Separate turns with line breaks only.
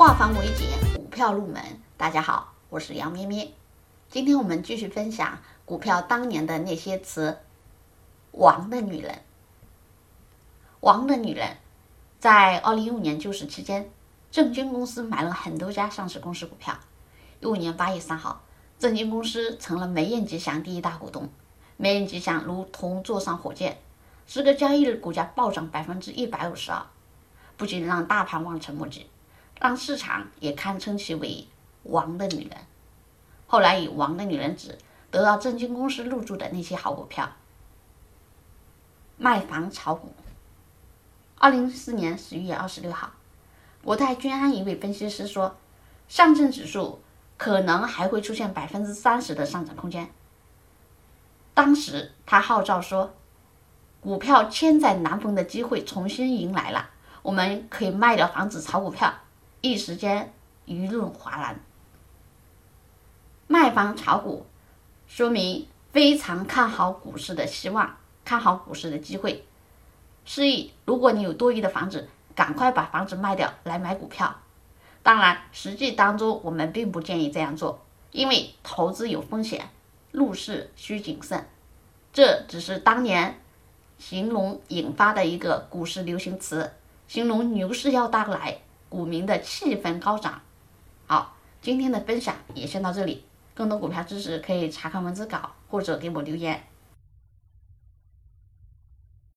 化繁为简，股票入门。大家好，我是杨咩咩。今天我们继续分享股票当年的那些词。王的女人，王的女人，在二零一五年救市期间，证金公司买了很多家上市公司股票。一五年八月三号，证金公司成了梅雁吉祥第一大股东。梅雁吉祥如同坐上火箭，十个交易日股价暴涨百分之一百五十二，不仅让大盘望尘莫及。让市场也堪称其为“王的女人”。后来以“王的女人”指得到证金公司入驻的那些好股票。卖房炒股。二零一四年十一月二十六号，国泰君安一位分析师说，上证指数可能还会出现百分之三十的上涨空间。当时他号召说，股票千载难逢的机会重新迎来了，我们可以卖掉房子炒股票。一时间舆论哗然，卖房炒股，说明非常看好股市的希望，看好股市的机会。示意，如果你有多余的房子，赶快把房子卖掉来买股票。当然，实际当中我们并不建议这样做，因为投资有风险，入市需谨慎。这只是当年形容引发的一个股市流行词，形容牛市要到来。股民的气氛高涨。好，今天的分享也先到这里。更多股票知识可以查看文字稿或者给我留言。